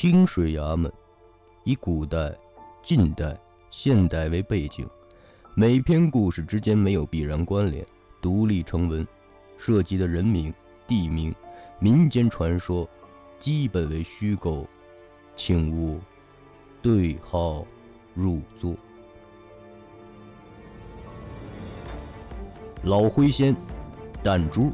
清水衙门以古代、近代、现代为背景，每篇故事之间没有必然关联，独立成文，涉及的人名、地名、民间传说，基本为虚构，请勿对号入座。老灰仙，弹珠，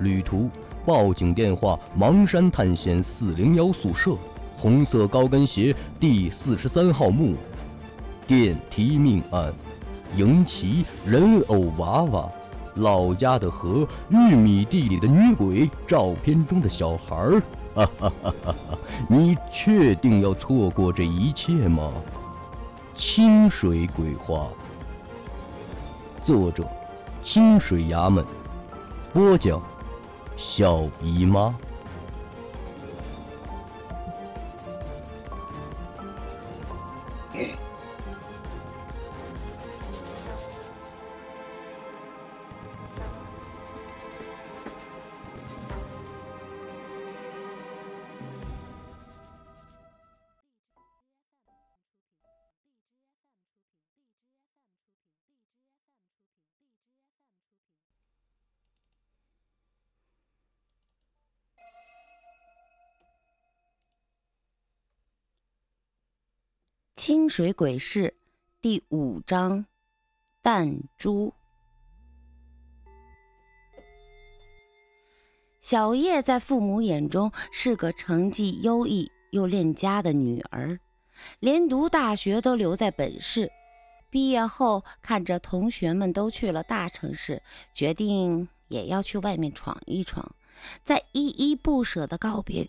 旅途，报警电话：芒山探险四零幺宿舍。红色高跟鞋，第四十三号墓，电梯命案，迎旗人偶娃娃，老家的河，玉米地里的女鬼，照片中的小孩儿，哈哈哈哈哈！你确定要错过这一切吗？清水鬼话，作者：清水衙门，播讲：小姨妈。清水鬼事第五章：弹珠。小叶在父母眼中是个成绩优异又恋家的女儿，连读大学都留在本市。毕业后，看着同学们都去了大城市，决定也要去外面闯一闯。在依依不舍的告别。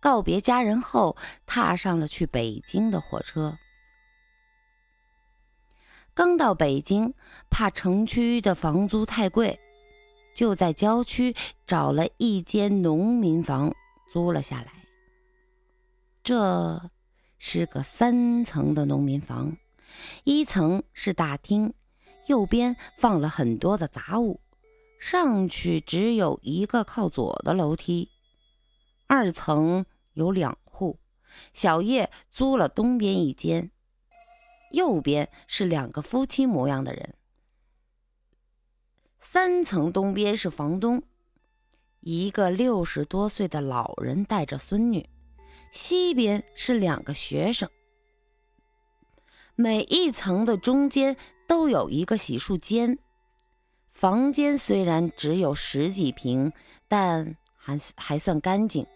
告别家人后，踏上了去北京的火车。刚到北京，怕城区的房租太贵，就在郊区找了一间农民房租了下来。这是个三层的农民房，一层是大厅，右边放了很多的杂物，上去只有一个靠左的楼梯。二层。有两户，小叶租了东边一间，右边是两个夫妻模样的人。三层东边是房东，一个六十多岁的老人带着孙女，西边是两个学生。每一层的中间都有一个洗漱间，房间虽然只有十几平，但还还算干净。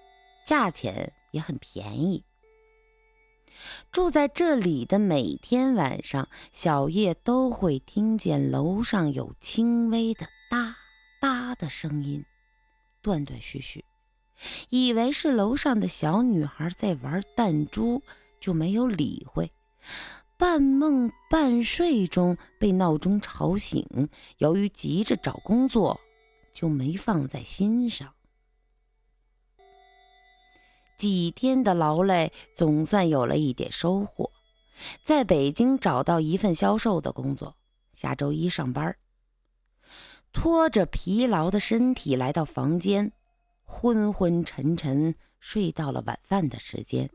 价钱也很便宜。住在这里的每天晚上，小叶都会听见楼上有轻微的哒哒的声音，断断续续，以为是楼上的小女孩在玩弹珠，就没有理会。半梦半睡中被闹钟吵醒，由于急着找工作，就没放在心上。几天的劳累，总算有了一点收获，在北京找到一份销售的工作，下周一上班。拖着疲劳的身体来到房间，昏昏沉沉睡到了晚饭的时间，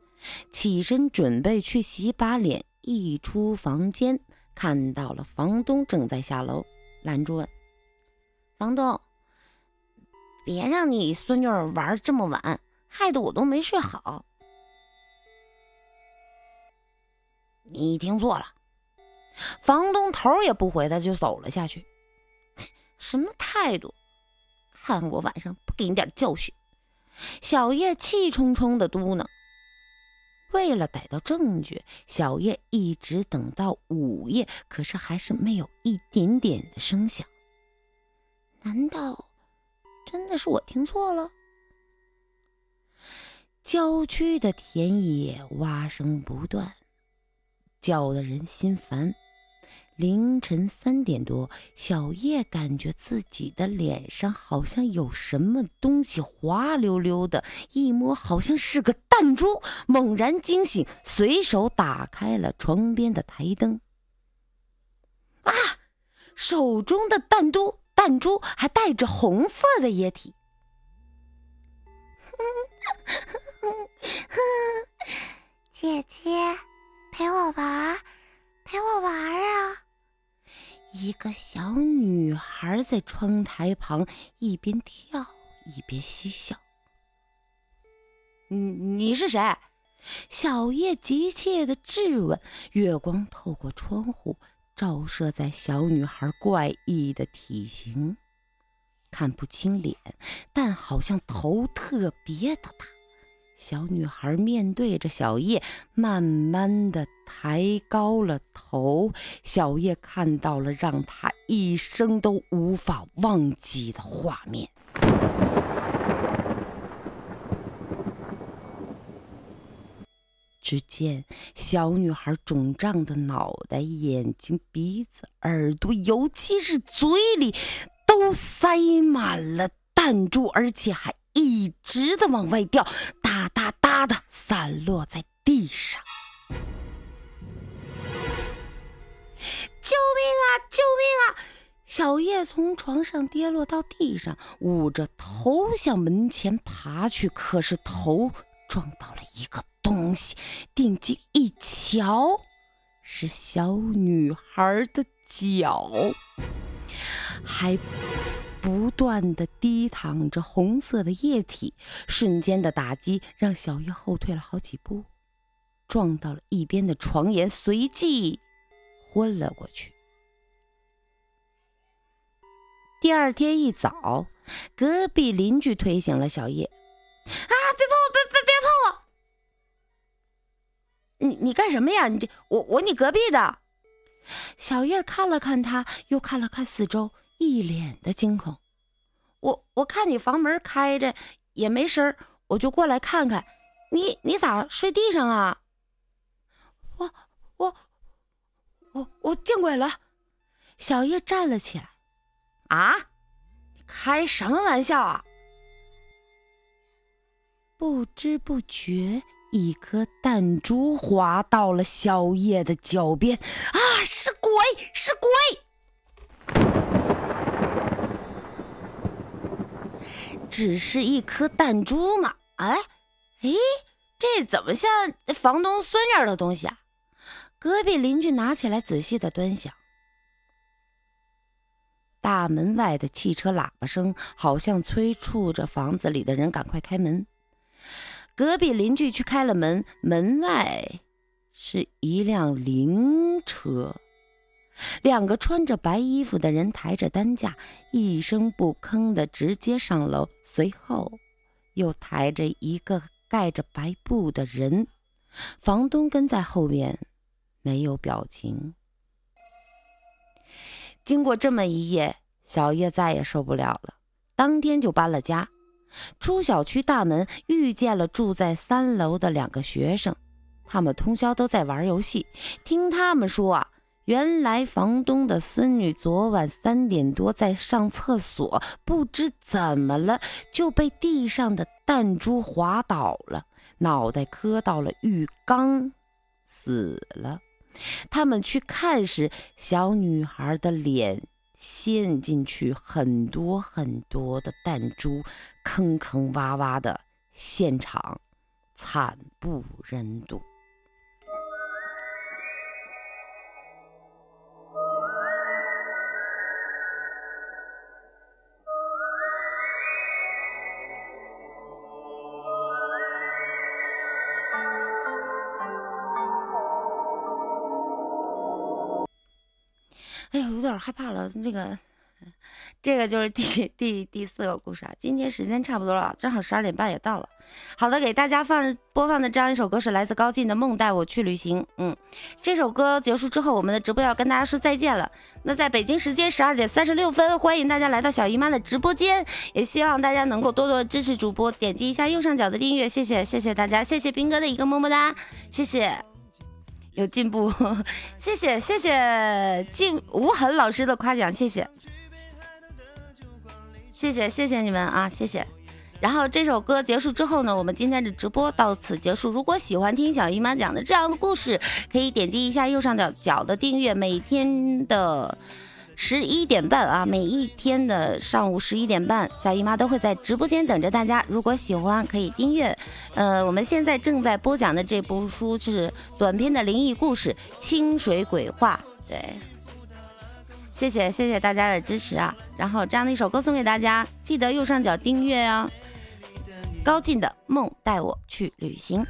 起身准备去洗把脸，一出房间看到了房东正在下楼，拦住问：“房东，别让你孙女玩这么晚。”害得我都没睡好。你听错了，房东头也不回，他就走了下去。什么态度？看我晚上不给你点教训！小叶气冲冲的嘟囔。为了逮到证据，小叶一直等到午夜，可是还是没有一点点的声响。难道真的是我听错了？郊区的田野蛙声不断，叫得人心烦。凌晨三点多，小叶感觉自己的脸上好像有什么东西滑溜溜的，一摸好像是个弹珠。猛然惊醒，随手打开了床边的台灯。啊！手中的弹珠，弹珠还带着红色的液体。姐姐，陪我玩，陪我玩啊！一个小女孩在窗台旁一边跳一边嬉笑。你你是谁？小叶急切地质问。月光透过窗户照射在小女孩怪异的体型，看不清脸，但好像头特别的大。小女孩面对着小叶，慢慢的抬高了头。小叶看到了让她一生都无法忘记的画面。只见小女孩肿胀的脑袋、眼睛、鼻子、耳朵，尤其是嘴里，都塞满了弹珠，而且还一直的往外掉。哒哒哒的散落在地上！救命啊！救命啊！小叶从床上跌落到地上，捂着头向门前爬去，可是头撞到了一个东西，定睛一瞧，是小女孩的脚，还。不断的滴淌着红色的液体，瞬间的打击让小叶后退了好几步，撞到了一边的床沿，随即昏了过去。第二天一早，隔壁邻居推醒了小叶：“啊，别碰我，别别别碰我！你你干什么呀？你这我我你隔壁的。”小叶看了看他，又看了看四周。一脸的惊恐，我我看你房门开着也没声我就过来看看，你你咋睡地上啊？我我我我见鬼了！小叶站了起来，啊，开什么玩笑啊？不知不觉，一颗弹珠滑到了小叶的脚边，啊，是鬼，是鬼！只是一颗弹珠嘛？哎，哎，这怎么像房东孙女的东西啊？隔壁邻居拿起来仔细的端详。大门外的汽车喇叭声好像催促着房子里的人赶快开门。隔壁邻居去开了门，门外是一辆灵车。两个穿着白衣服的人抬着担架，一声不吭的直接上楼，随后又抬着一个盖着白布的人，房东跟在后面，没有表情。经过这么一夜，小叶再也受不了了，当天就搬了家。出小区大门，遇见了住在三楼的两个学生，他们通宵都在玩游戏，听他们说啊。原来房东的孙女昨晚三点多在上厕所，不知怎么了就被地上的弹珠滑倒了，脑袋磕到了浴缸，死了。他们去看时，小女孩的脸陷进去很多很多的弹珠，坑坑洼洼的，现场惨不忍睹。哎呀，有点害怕了。这个，这个就是第 第第四个故事啊。今天时间差不多了，正好十二点半也到了。好的，给大家放播放的这样一首歌是来自高进的《梦带我去旅行》。嗯，这首歌结束之后，我们的直播要跟大家说再见了。那在北京时间十二点三十六分，欢迎大家来到小姨妈的直播间，也希望大家能够多多支持主播，点击一下右上角的订阅，谢谢谢谢大家，谢谢兵哥的一个么么哒，谢谢。有进步，谢谢谢谢静无痕老师的夸奖，谢谢谢谢谢谢你们啊，谢谢。然后这首歌结束之后呢，我们今天的直播到此结束。如果喜欢听小姨妈讲的这样的故事，可以点击一下右上角角的订阅，每天的。十一点半啊，每一天的上午十一点半，小姨妈都会在直播间等着大家。如果喜欢，可以订阅。呃，我们现在正在播讲的这部书是短篇的灵异故事《清水鬼话》。对，谢谢谢谢大家的支持啊！然后这样的一首歌送给大家，记得右上角订阅哦。高进的梦带我去旅行。